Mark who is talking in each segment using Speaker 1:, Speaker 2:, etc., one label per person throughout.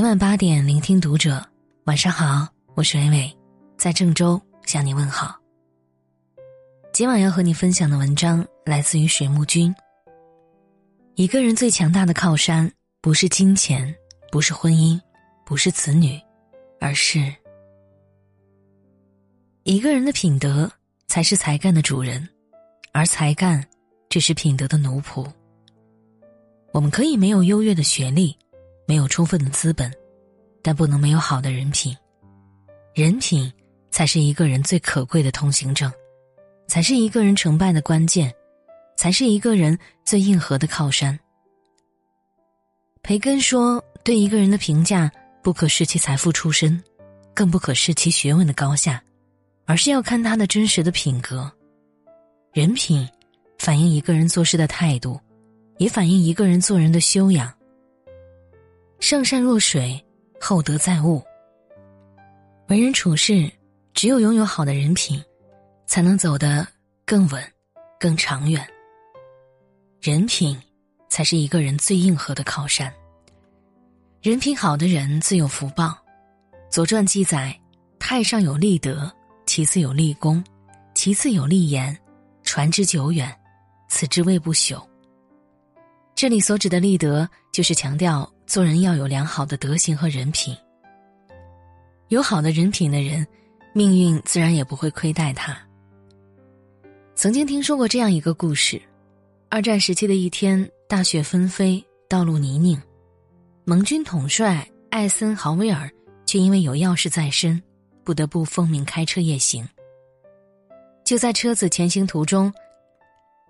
Speaker 1: 每晚八点，聆听读者。晚上好，我是伟伟，在郑州向你问好。今晚要和你分享的文章来自于水木君。一个人最强大的靠山，不是金钱，不是婚姻，不是子女，而是一个人的品德才是才干的主人，而才干只是品德的奴仆。我们可以没有优越的学历。没有充分的资本，但不能没有好的人品。人品才是一个人最可贵的通行证，才是一个人成败的关键，才是一个人最硬核的靠山。培根说：“对一个人的评价，不可视其财富出身，更不可视其学问的高下，而是要看他的真实的品格。人品反映一个人做事的态度，也反映一个人做人的修养。”上善若水，厚德载物。为人处事，只有拥有好的人品，才能走得更稳、更长远。人品才是一个人最硬核的靠山。人品好的人最有福报。《左传》记载：太上有立德，其次有立功，其次有立言，传之久远，此之谓不朽。这里所指的立德，就是强调。做人要有良好的德行和人品，有好的人品的人，命运自然也不会亏待他。曾经听说过这样一个故事：二战时期的一天，大雪纷飞，道路泥泞，盟军统帅艾森豪威尔却因为有要事在身，不得不奉命开车夜行。就在车子前行途中，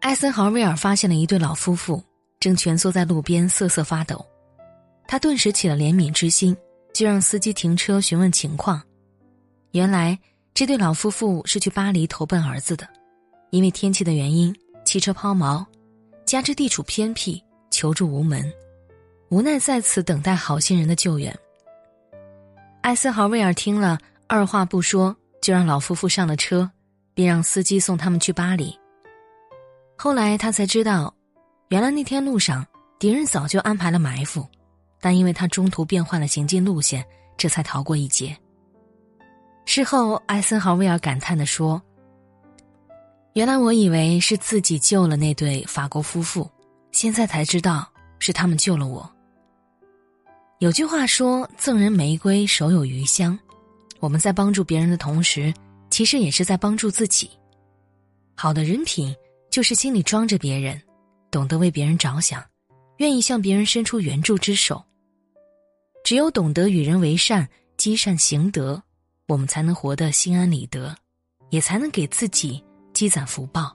Speaker 1: 艾森豪威尔发现了一对老夫妇正蜷缩在路边瑟瑟发抖。他顿时起了怜悯之心，就让司机停车询问情况。原来这对老夫妇是去巴黎投奔儿子的，因为天气的原因，汽车抛锚，加之地处偏僻，求助无门，无奈在此等待好心人的救援。艾森豪威尔听了，二话不说就让老夫妇上了车，并让司机送他们去巴黎。后来他才知道，原来那天路上敌人早就安排了埋伏。但因为他中途变换了行进路线，这才逃过一劫。事后，艾森豪威尔感叹地说：“原来我以为是自己救了那对法国夫妇，现在才知道是他们救了我。”有句话说：“赠人玫瑰，手有余香。”我们在帮助别人的同时，其实也是在帮助自己。好的人品，就是心里装着别人，懂得为别人着想，愿意向别人伸出援助之手。只有懂得与人为善、积善行德，我们才能活得心安理得，也才能给自己积攒福报。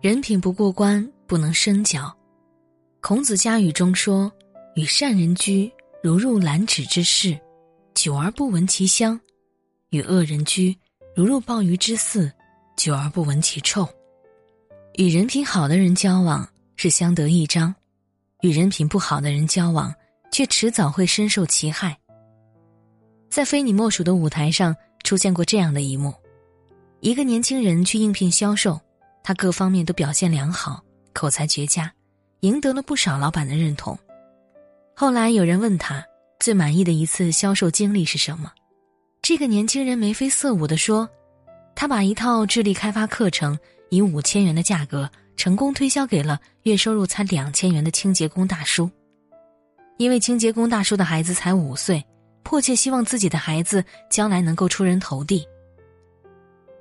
Speaker 1: 人品不过关，不能深交。孔子家语中说：“与善人居，如入兰芷之室，久而不闻其香；与恶人居，如入鲍鱼之肆，久而不闻其臭。”与人品好的人交往是相得益彰，与人品不好的人交往。却迟早会深受其害。在非你莫属的舞台上出现过这样的一幕：一个年轻人去应聘销售，他各方面都表现良好，口才绝佳，赢得了不少老板的认同。后来有人问他最满意的一次销售经历是什么，这个年轻人眉飞色舞地说：“他把一套智力开发课程以五千元的价格成功推销给了月收入才两千元的清洁工大叔。”因为清洁工大叔的孩子才五岁，迫切希望自己的孩子将来能够出人头地。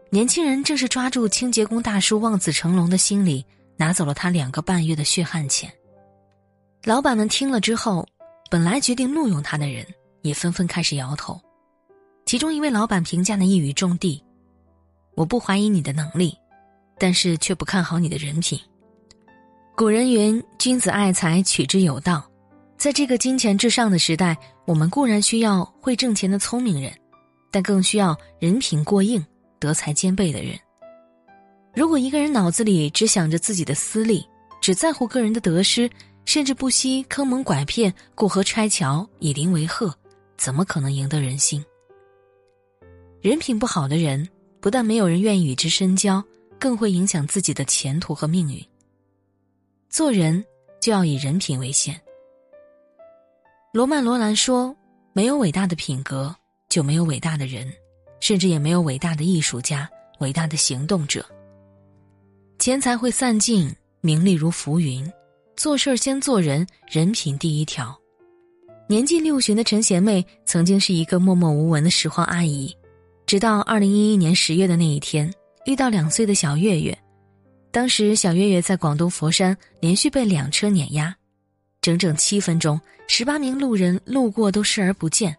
Speaker 1: 年轻人正是抓住清洁工大叔望子成龙的心理，拿走了他两个半月的血汗钱。老板们听了之后，本来决定录用他的人，也纷纷开始摇头。其中一位老板评价的一语中的：“我不怀疑你的能力，但是却不看好你的人品。”古人云：“君子爱财，取之有道。”在这个金钱至上的时代，我们固然需要会挣钱的聪明人，但更需要人品过硬、德才兼备的人。如果一个人脑子里只想着自己的私利，只在乎个人的得失，甚至不惜坑蒙拐骗、过河拆桥、以邻为壑，怎么可能赢得人心？人品不好的人，不但没有人愿意与之深交，更会影响自己的前途和命运。做人就要以人品为先。罗曼·罗兰说：“没有伟大的品格，就没有伟大的人，甚至也没有伟大的艺术家、伟大的行动者。钱财会散尽，名利如浮云，做事先做人，人品第一条。”年近六旬的陈贤妹曾经是一个默默无闻的拾荒阿姨，直到二零一一年十月的那一天，遇到两岁的小月月。当时小月月在广东佛山连续被两车碾压。整整七分钟，十八名路人路过都视而不见，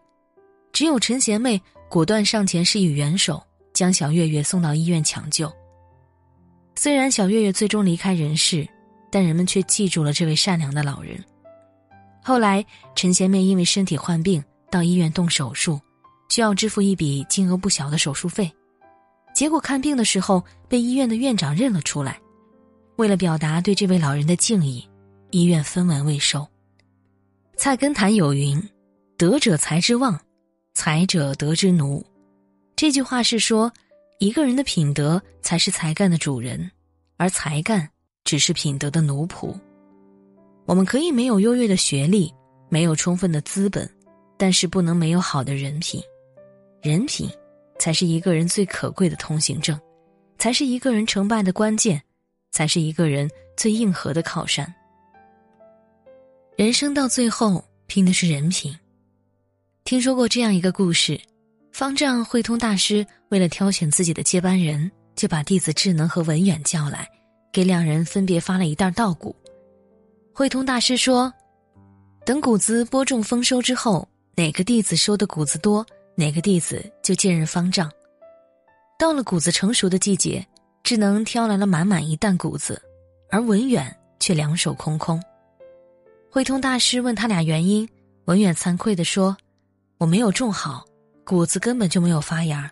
Speaker 1: 只有陈贤妹果断上前施以援手，将小月月送到医院抢救。虽然小月月最终离开人世，但人们却记住了这位善良的老人。后来，陈贤妹因为身体患病到医院动手术，需要支付一笔金额不小的手术费，结果看病的时候被医院的院长认了出来。为了表达对这位老人的敬意。医院分文未收。菜根谭有云：“德者才之旺，才者德之奴。”这句话是说，一个人的品德才是才干的主人，而才干只是品德的奴仆。我们可以没有优越的学历，没有充分的资本，但是不能没有好的人品。人品才是一个人最可贵的通行证，才是一个人成败的关键，才是一个人最硬核的靠山。人生到最后拼的是人品。听说过这样一个故事：方丈慧通大师为了挑选自己的接班人，就把弟子智能和文远叫来，给两人分别发了一袋稻谷。慧通大师说：“等谷子播种丰收之后，哪个弟子收的谷子多，哪个弟子就接任方丈。”到了谷子成熟的季节，智能挑来了满满一担谷子，而文远却两手空空。慧通大师问他俩原因，文远惭愧地说：“我没有种好，谷子根本就没有发芽。”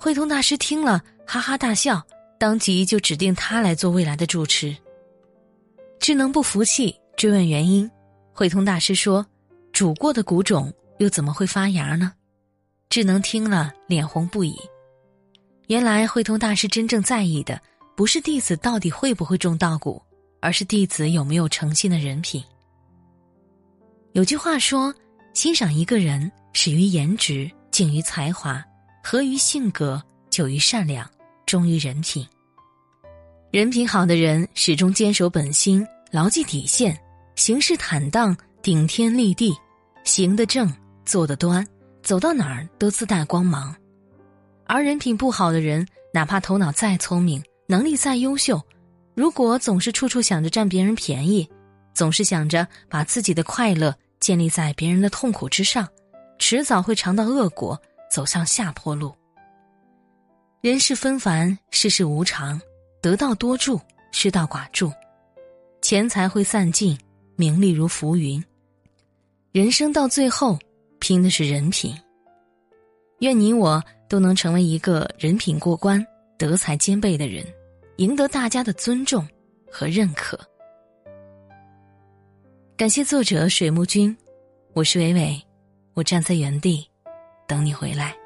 Speaker 1: 慧通大师听了，哈哈大笑，当即就指定他来做未来的住持。智能不服气，追问原因，慧通大师说：“煮过的谷种又怎么会发芽呢？”智能听了，脸红不已。原来慧通大师真正在意的，不是弟子到底会不会种稻谷。而是弟子有没有诚信的人品。有句话说：“欣赏一个人，始于颜值，敬于才华，合于性格，久于善良，忠于人品。人品好的人，始终坚守本心，牢记底线，行事坦荡，顶天立地，行得正，坐得端，走到哪儿都自带光芒。而人品不好的人，哪怕头脑再聪明，能力再优秀。”如果总是处处想着占别人便宜，总是想着把自己的快乐建立在别人的痛苦之上，迟早会尝到恶果，走向下坡路。人世纷繁，世事无常，得道多助，失道寡助，钱财会散尽，名利如浮云。人生到最后，拼的是人品。愿你我都能成为一个人品过关、德才兼备的人。赢得大家的尊重和认可。感谢作者水木君，我是伟伟，我站在原地等你回来。